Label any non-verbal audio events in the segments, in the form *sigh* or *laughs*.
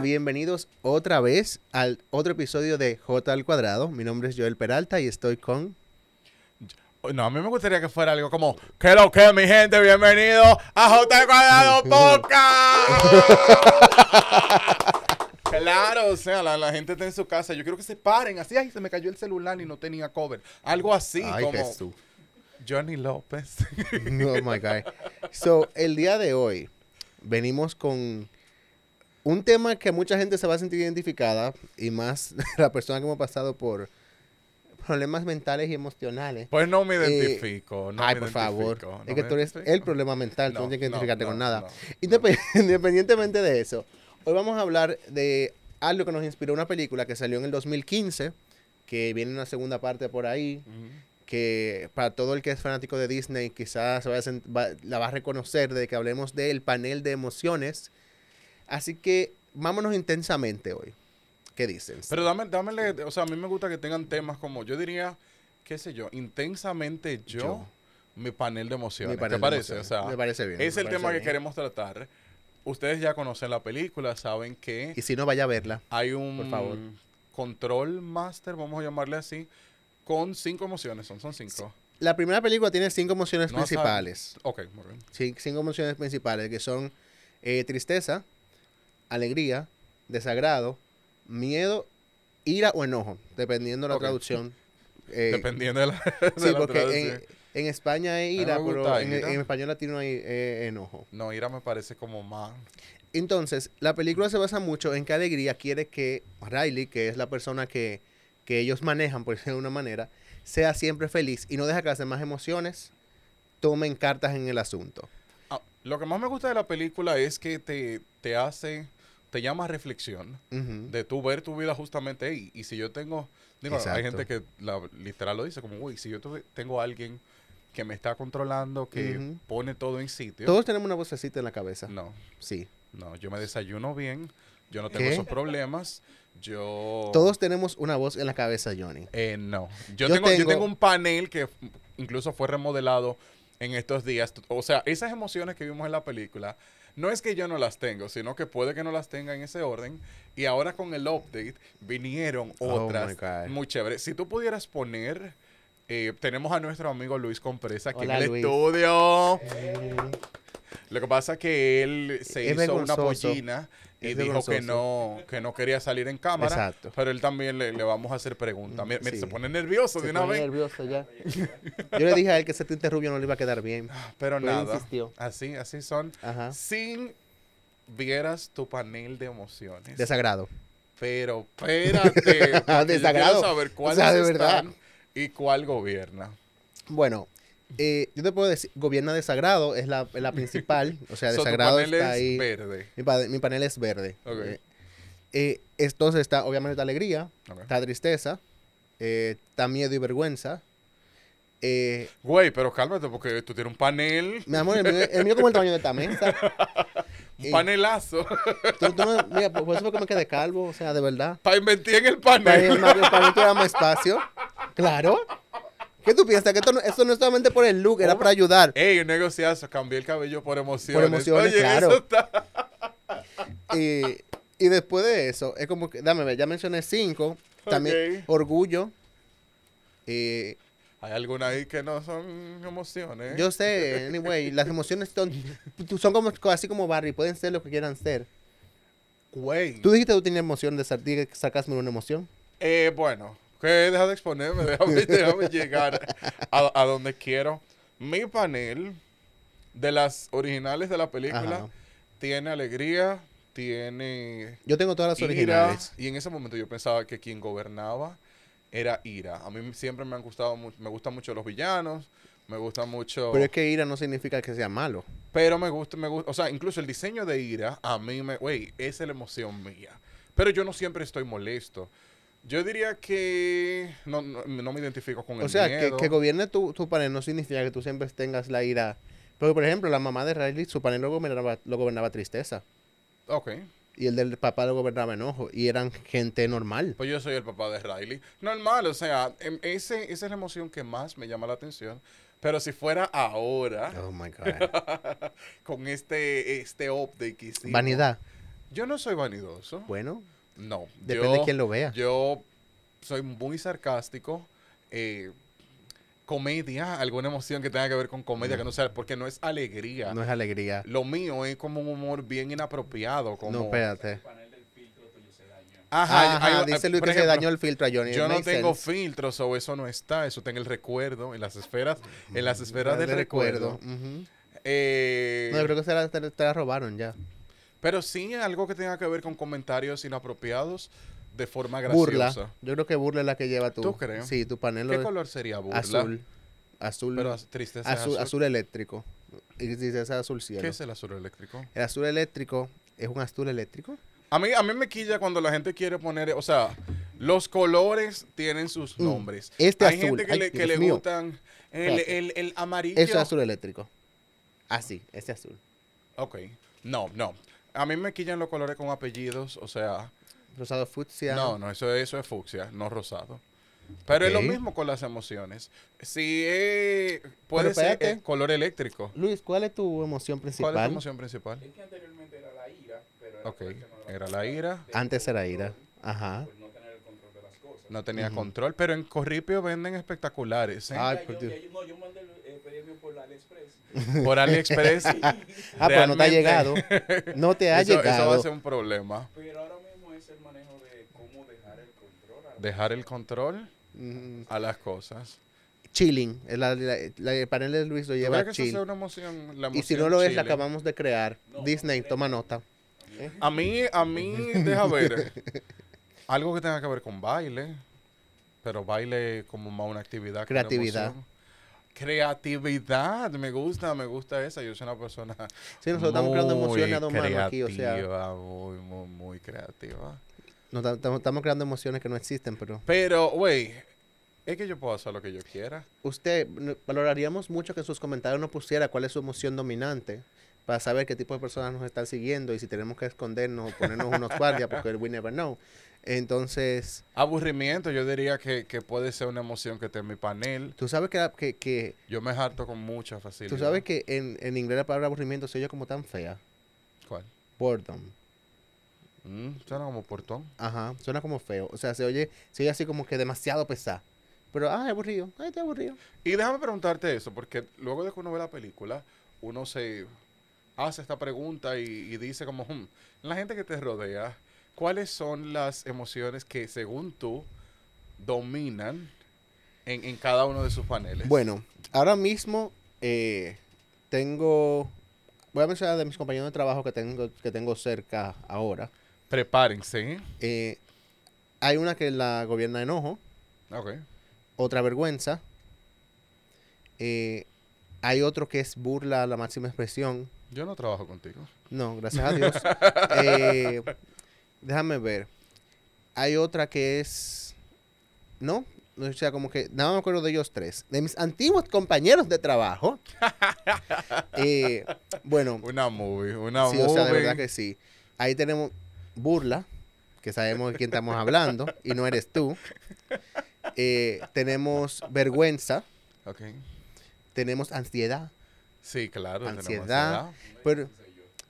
bienvenidos otra vez al otro episodio de J al cuadrado. Mi nombre es Joel Peralta y estoy con... No, a mí me gustaría que fuera algo como, ¿qué lo que, mi gente? Bienvenido a J al cuadrado *laughs* Podcast. *laughs* claro, o sea, la, la gente está en su casa. Yo quiero que se paren así. Ay, se me cayó el celular y no tenía cover. Algo así Ay, como Jesús. Johnny López. *laughs* Oh my God. So, el día de hoy venimos con un tema que mucha gente se va a sentir identificada y más *laughs* la persona que hemos pasado por problemas mentales y emocionales. Pues no me Eh, identifico. no Ay, me por favor. identifico, no es que tú eres el problema mental, tú no No, tienes que no, identificarte no, con nada. no. Indep- *laughs* Independientemente de eso, hoy vamos a hablar de algo que nos inspiró una película que salió en el 2015, que viene una segunda parte por ahí, Ujú. que para todo el que es fanático de Disney quizás va- la va a reconocer de que hablemos del panel de emociones. Así que vámonos intensamente hoy. ¿Qué dicen? Pero dame, dámele, o sea, a mí me gusta que tengan temas como, yo diría, qué sé yo, intensamente yo, Yo. mi panel de emociones. Panel ¿Te de parece? emociones. O sea, Me parece bien, es el tema que queremos tratar. Ustedes ya conocen la película, saben que Y si no, vaya a verla. hay un por favor. control master, vamos a llamarle así, con cinco emociones, son, son cinco. La primera película tiene cinco emociones No sabe- principales. Ok, muy bien. Cinco emociones principales que son eh, tristeza, alegría, desagrado, miedo, ira o enojo, dependiendo de la traducción. *laughs* Eh, Dependiendo de la, *laughs* de sí, la porque traducción. en, en España es ira, pero en español latino hay eh, enojo. No, Ira me parece como más... Entonces, la película se basa mucho en que Alegría quiere que Riley, que es la persona que, que ellos manejan, por *laughs* decirlo de una manera, sea siempre feliz y no deja que las demás emociones tomen cartas en el asunto. Ah, lo que más me gusta de la película es que te, te hace, te llama a reflexión. De tú ver tu vida justamente ahí. Y si yo tengo, digo, Exacto. hay gente que la, literal lo dice como, uy, si yo tuve- tengo a alguien que me está controlando, que pone todo en sitio. Todos tenemos una vocecita en la cabeza. No, Sí. no, yo me desayuno bien, yo no tengo ¿Qué? esos problemas, yo... Todos tenemos una voz en la cabeza, Johnny. Eh, no, yo, Yo tengo, yo tengo- tengo un panel que incluso fue remodelado en estos días. O sea, esas emociones que vimos en la película, no es que yo no las tengo, sino que puede que no las tenga en ese orden. Y ahora con el update vinieron Oh, otras muy chéveres. Si tú pudieras poner, eh, tenemos a nuestro amigo Luis Compresa aquí Hola, en el Luis. estudio. Lo que pasa es que él se Es hizo una pollina y dijo que no, que no quería salir en cámara. Exacto. Pero él también le, le vamos a hacer preguntas. Mira, mira, Sí. se pone nervioso Se de una pone vez. nervioso ya. *laughs* Yo le dije a él que ese tinte rubio no le iba a quedar bien. Pero nada. insistió. Así, así son. Ajá. Sin vieras tu panel de emociones. Desagrado. Pero espérate. *laughs* Desagrado. quiero saber O cuáles sea, de verdad. y cuál gobierna. Bueno, eh, yo te puedo decir, gobierna desagrado, es la, la *laughs* principal. O sea, So, tu desagrado panel está es ahí. verde. Mi, pa- mi panel es verde. Ok. Eh, eh, entonces está, obviamente, está alegría, Ok. está tristeza, eh, está miedo y vergüenza. Eh, Güey, pero cálmate porque tú tienes un panel, mi amor, el mío, el mío como el tamaño de esta mesa. *laughs* un Eh, panelazo. *laughs* Tú- tú no- mira, por por eso fue que me quedé calvo, o sea, de verdad. para invertir en el panel. para te da más espacio. Claro. ¿Qué tú piensas? Que esto no, esto no es solamente por el look, era Oh. para ayudar. Ey, un negociazo, cambié el cabello por emociones. emociones, Oye, claro. eso está. *laughs* Y, y después de eso, es como que, dame ya mencioné cinco. También orgullo. Eh, Hay algunas ahí que no son emociones. yo sé, *laughs* anyway, las emociones son, son como, así como Barry, pueden ser lo que quieran ser. Güey. Tú dijiste que tú tienes emoción de sarcasmo era una emoción. Eh, bueno, que deja de exponerme, déjame, *laughs* déjame llegar a, a donde quiero. Mi panel de las originales de la película Ajá. tiene alegría, tiene Yo tengo todas las ira, originales. y en ese momento yo pensaba que quien gobernaba era ira. A mí siempre me han gustado mucho, me gustan mucho los villanos, me gusta mucho, Pero es que ira no significa que sea malo. pero me gusta, me gusta, o sea, incluso el diseño de ira a mí me, güey, esa es la emoción mía. Pero yo no siempre estoy molesto. Yo diría que no, no, no me identifico con el O sea, que, miedo. que gobierne tu, tu panel no significa que tú siempre tengas la ira. Porque, por ejemplo, la mamá de Riley, su panel lo gobernaba, lo gobernaba tristeza. Ok, Y el del papá lo gobernaba enojo. Y eran gente normal. pues yo soy el papá de Riley. Normal, o sea, em- ese, esa es la emoción que más me llama la atención. Pero si fuera ahora, Oh my *laughs* God. con este, este update que hicimos. Vanidad. Yo no soy vanidoso. Bueno, No. depende yo, de quién lo vea. Yo soy muy sarcástico. eh, comedia, alguna emoción que tenga que ver con comedia, que no sea, porque no es alegría. no es alegría. Lo mío es como un humor bien inapropiado. Como, No, espérate. Ajá, Ajá, dice Luis por que se dañó el filtro a Johnny. Yo no tengo sense. filtros o eso no está. Eso está en el recuerdo, en las esferas, en las esferas De del recuerdo. Eh, No, yo creo que se la, te, te la robaron ya. Pero sí algo que tenga que ver con comentarios inapropiados de forma graciosa. Burla. Yo creo que burla es la que lleva tú. ¿Tú crees? Sí, tu panel ¿Qué color sería burla? azul. Azul. Pero tristeza azul, azul. azul eléctrico. Y dice ese azul cielo. ¿Qué es el azul eléctrico? El azul eléctrico es un azul eléctrico. A mí, a mí me quilla cuando la gente quiere poner, o sea, los colores tienen sus Mm, nombres. este Hay azul, gente que ay, le, que le gustan el, el, el amarillo. Eso es azul eléctrico. Así, ese azul. Ok. No, no. A mí me quillan los colores con apellidos, o sea, Rosado fucsia. no, no, eso, eso es fucsia, no rosado. Pero es lo mismo con las emociones. Si es, puede ser eh, color eléctrico. Luis, ¿cuál es tu emoción ¿Cuál principal? es tu emoción principal? Es que anteriormente era la ira, pero era Ok, por el tema de la era la ira, Antes era ira. Ajá. no tener el control de las cosas. no tenía control, pero en Corripio venden espectaculares, ¿eh? Ay, Ya, por yo, Dios. ya yo- no, yo mandé el eh, pedido por la AliExpress. Por AliExpress. *laughs* Ah, pero no te ha llegado. No te ha eso, eso va llegado. a ser un problema. Pero ahora mismo es el manejo de cómo dejar el control. a la- Dejar el control Mm, a las cosas. chilling. La- la- la- el panel de Luis lo ¿Tú lleva que chill. sea una emoción? La Y si no lo es, la acabamos de crear. No, Disney, no, toma nota. A mí, a mí, deja ver. *laughs* Algo que tenga que ver con baile. Pero baile como más una actividad. que una Creatividad. me gusta, me gusta esa. Yo soy una persona. Sí, nosotros estamos creando emociones a dos manos aquí, o sea. creativa, Muy, muy, muy creativa. No, tam- tam- estamos creando emociones que no existen, pero Pero, güey, es que yo puedo hacer lo que yo quiera. usted valoraríamos mucho que en sus comentarios nos pusiera cuál es su emoción dominante para saber qué tipo de personas nos están siguiendo y si tenemos que escondernos o ponernos unos guardias porque we never know. Entonces, Aburrimiento, yo diría que, que puede ser una emoción que esté en mi panel. tú sabes que, que, que- Yo me harto con mucha facilidad. tú sabes que en, en inglés la palabra aburrimiento se oye como tan fea. ¿Cuál? Boredom. Mm, suena como portón. Ajá, suena como feo. O sea, se oye, se oye así como que demasiado pesado. Pero, ah, aburrido. Ay, está aburrido. Y déjame preguntarte eso, porque luego de que uno ve la película, uno se hace esta pregunta y, y dice como, "Hmm, la gente que te rodea, ¿cuáles son las emociones que según tú dominan en, en cada uno de sus paneles? Bueno, ahora mismo eh, tengo. Voy a mencionar de mis compañeros de trabajo que tengo, que tengo cerca ahora. Prepárense. Eh, hay una que la gobierna enojo, Ok. otra vergüenza. eh, hay otro que es burla a la máxima expresión. Yo no trabajo contigo. No, gracias a Dios. *laughs* Eh, déjame ver. Hay otra que es. No, o sea, como que. Nada me acuerdo de ellos tres. De mis antiguos compañeros de trabajo. *laughs* Eh, bueno, Una movie, una sí, movie. o sea, de verdad que sí. Ahí tenemos burla, que sabemos de quién estamos hablando, y no eres tú. Eh, tenemos vergüenza, Ok. tenemos ansiedad, Sí, claro. tenemos Ansiedad. ansiedad. pero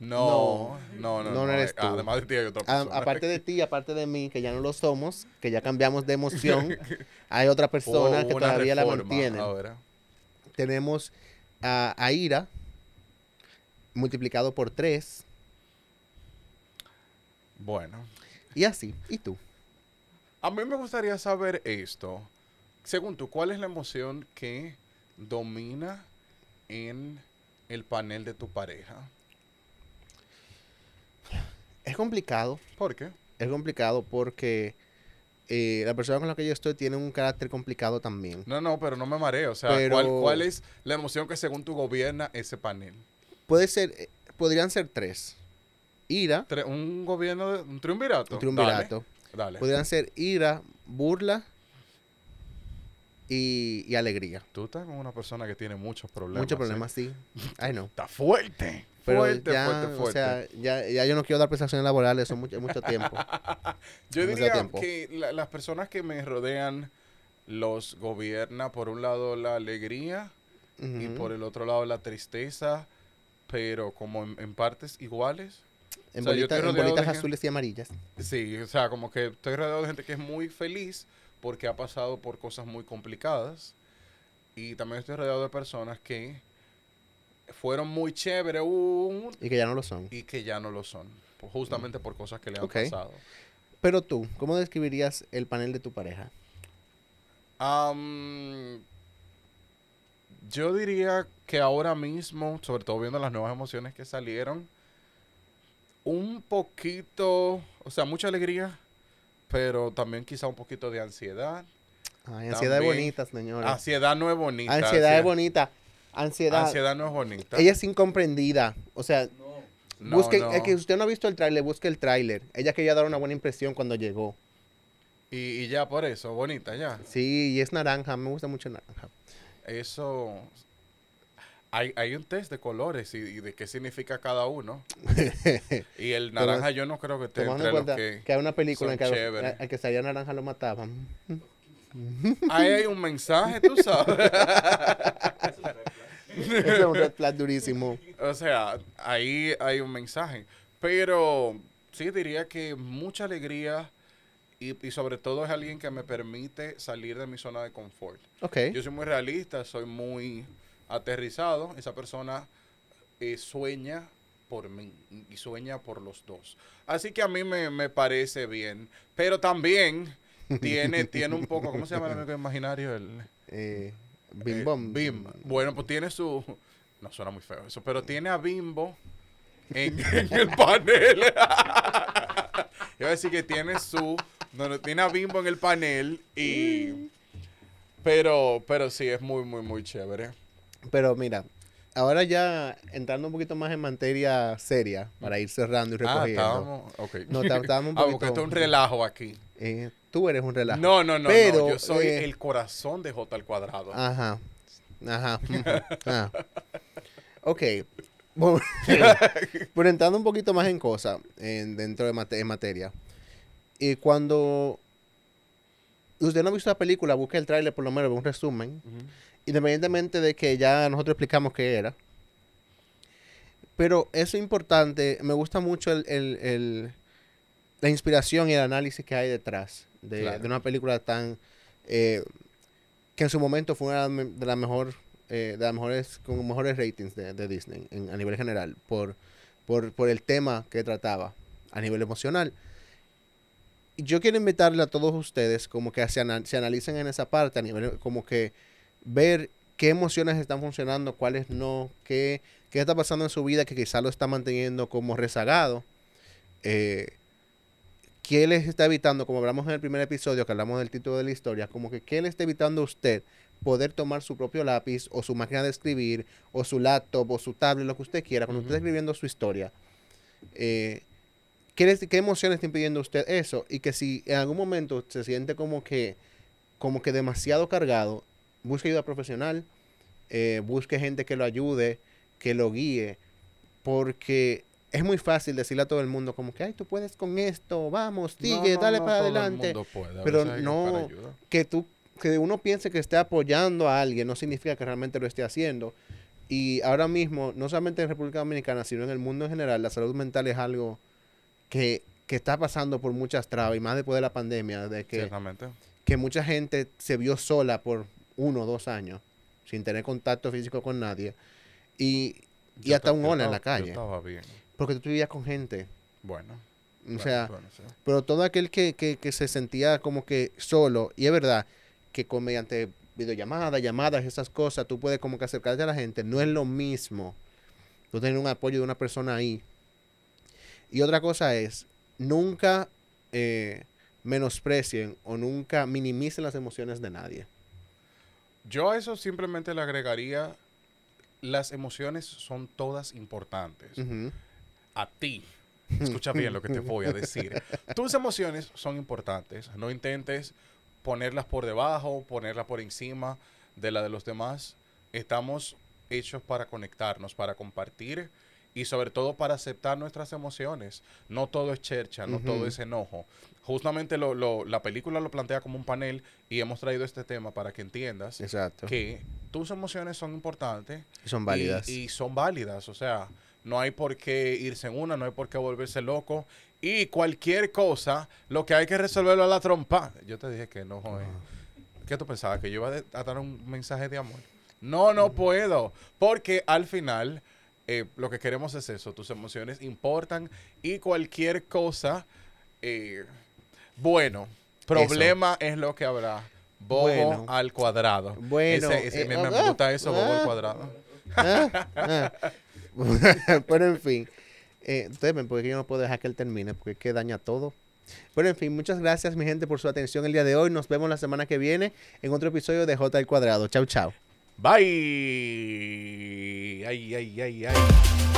No, no, no. no, no eres tú. Además de ti hay otra a- persona. aparte de ti, aparte de mí, que ya no lo somos, que ya cambiamos de emoción, *laughs* hay otra persona que todavía la mantiene. ahora. Tenemos a, a ira multiplicado por tres Bueno, y así. ¿Y tú? a mí me gustaría saber esto. Según tú, ¿cuál es la emoción que domina en el panel de tu pareja? Es complicado, ¿Por qué? es complicado porque eh, la persona con la que yo estoy tiene un carácter complicado también. No, no, pero no me mareo. O sea, Pero- ¿cuál, cuál es la emoción que según tú gobierna ese panel? Puede ser, eh, podrían ser tres. Ira, Tre- ¿Un gobierno, de, un triunvirato? un triunvirato. Dale, dale. Podrían ser ira, burla y, y alegría. Tú estás con una persona que tiene muchos problemas. Muchos ¿eh? problemas, sí. Ay, no. Está fuerte. Pero fuerte, ya, fuerte, fuerte. o sea, ya, ya yo no quiero dar prestaciones laborales, son mucho, mucho tiempo. *laughs* Yo diría tiempo. que la- las personas que me rodean los gobierna por un lado la alegría y por el otro lado la tristeza, pero como en, en partes iguales. En, O sea, yo bolita- estoy en bolitas azules y amarillas. Sí, o sea, como que estoy rodeado de gente que es muy feliz porque ha pasado por cosas muy complicadas. Y también estoy rodeado de personas que fueron muy chéveres un- Y que ya no lo son. y que ya no lo son. Justamente por cosas que le han pasado. Pero tú, ¿cómo describirías el panel de tu pareja? Am, yo diría que ahora mismo, sobre todo viendo las nuevas emociones que salieron, un poquito, o sea, mucha alegría, pero también quizá un poquito de ansiedad. Ay, ansiedad es También. bonita, señora. Ansiedad no es bonita. Ansiedad es bonita. Ansiedad. Ansiedad no es bonita. Ella es incomprendida. O sea, No, es que usted no ha visto el tráiler, busque el tráiler. Ella quería dar una buena impresión cuando llegó. Y, y ya por eso, bonita, ya. Sí, y es naranja, me gusta mucho el naranja. Eso. Hay, hay un test de colores y, y de qué significa cada uno. *laughs* Y el naranja yo no creo que esté entre en los que, que... hay una película en que chéveres. al que salía naranja lo mataban. Ahí hay un mensaje, tú sabes. *laughs* Es un red flag *laughs* durísimo. O sea, ahí hay un mensaje. Pero sí diría que mucha alegría y, y sobre todo es alguien que me permite salir de mi zona de confort. Ok. Yo soy muy realista, soy muy aterrizado. Esa persona eh, sueña por mí y sueña por los dos. Así que a mí me, me parece bien. Pero también *laughs* tiene, tiene un poco, ¿cómo se llama el amigo imaginario? El, Eh, Bim eh. Bim. Bueno, pues tiene su. No suena muy feo eso, pero tiene a Bimbo en, *laughs* en el panel. Iba a decir que tiene su. No, no, tiene a Bimbo en el panel y. Pero, pero sí, es muy, muy, muy chévere. Pero mira, ahora ya entrando un poquito más en materia seria, para ir cerrando y Ah, recogiendo. estábamos. Ok. No, está- estábamos un Ah, porque poquito- esto es un relajo aquí. Eh, tú eres un relajo. No, no, no, Pero, no. Yo soy eh, el corazón de J al cuadrado. Ajá. Ajá. *laughs* ah. Ok. Bueno, *laughs* pero entrando un poquito más en cosas, en- dentro de mate- en materia. Y cuando usted no ha visto la película, busque el tráiler por lo menos, ve un resumen. Independientemente de que ya nosotros explicamos qué era. Pero eso es importante. Me gusta mucho el, el- el- la inspiración y el análisis que hay detrás de, Claro. de una película tan... eh, que en su momento fue una de las mejor, eh, de las mejores, con mejores ratings de, de Disney en- a nivel general, por, por, por el tema que trataba a nivel emocional. Y yo quiero invitarle a todos ustedes como que se, ana- se analicen en esa parte, a nivel como que ver qué emociones están funcionando, cuáles no, qué, qué está pasando en su vida que quizá lo está manteniendo como rezagado. Eh, ¿Qué les está evitando, como hablamos en el primer episodio, que hablamos del título de la historia, como que qué le está evitando a usted poder tomar su propio lápiz o su máquina de escribir o su laptop o su tablet, lo que usted quiera, cuando usted está escribiendo su historia? Eh, ¿qué, les- ¿Qué emociones está impidiendo a usted eso? Y que si en algún momento se siente como que, como que demasiado cargado, busque ayuda profesional, eh, busque gente que lo ayude, que lo guíe, porque es muy fácil decirle a todo el mundo como que, ay, tú puedes con esto, vamos, sigue, No, dale no para todo el adelante. mundo puede, Pero no-. Que tú, que uno piense que esté apoyando a alguien no significa que realmente lo esté haciendo. Y ahora mismo, no solamente en República Dominicana, sino en el mundo en general, la salud mental es algo que, que está pasando por muchas trabas, y más después de la pandemia, de que, que mucha gente se vio sola por uno o dos años, sin tener contacto físico con nadie. Y, y Yo hasta ta- un yo hola en la yo calle. estaba bien. Porque tú vivías con gente. Bueno. O bueno, sea, bueno, sí. pero todo aquel que, que, que se sentía como que solo, y es verdad que con mediante videollamadas, llamadas, esas cosas, tú puedes como que acercarte a la gente, no es lo mismo tú tener un apoyo de una persona ahí. Y otra cosa es, nunca eh, menosprecien o nunca minimicen las emociones de nadie. Yo a eso simplemente le agregaría, las emociones son todas importantes. Ujú. A ti. Escucha bien lo que te voy a decir. Tus emociones son importantes. No intentes ponerlas por debajo, ponerlas por encima de la de los demás. Estamos hechos para conectarnos, para compartir y sobre todo para aceptar nuestras emociones. No todo es chercha, no todo es enojo. Justamente lo, lo- la película lo plantea como un panel y hemos traído este tema para que entiendas Exacto. que tus emociones son importantes Son y- válidas. Y, son válidas. O sea, no hay por qué irse en una, no hay por qué volverse loco. Y cualquier cosa, lo que hay que resolverlo a la trompa. Yo te dije que no, joder. ¿Qué tú pensabas? ¿Que yo iba a dar un mensaje de amor? No, no puedo. Porque al final, eh, lo que queremos es eso. Tus emociones importan y cualquier cosa, eh, bueno, problema es lo que habrá. Bobo Bueno. al cuadrado. Bueno, Ese- ese- eh, me, me ah, gusta eso, bobo al ah. cuadrado. *laughs* *laughs* Pero en fin, eh, ustedes ven, porque yo no puedo dejar que él termine, porque es que daña todo. Pero en fin, muchas gracias mi gente por su atención el día de hoy. Nos vemos la semana que viene en otro episodio de J al cuadrado. Chau, chau. Bye. Ay, ay, ay, ay.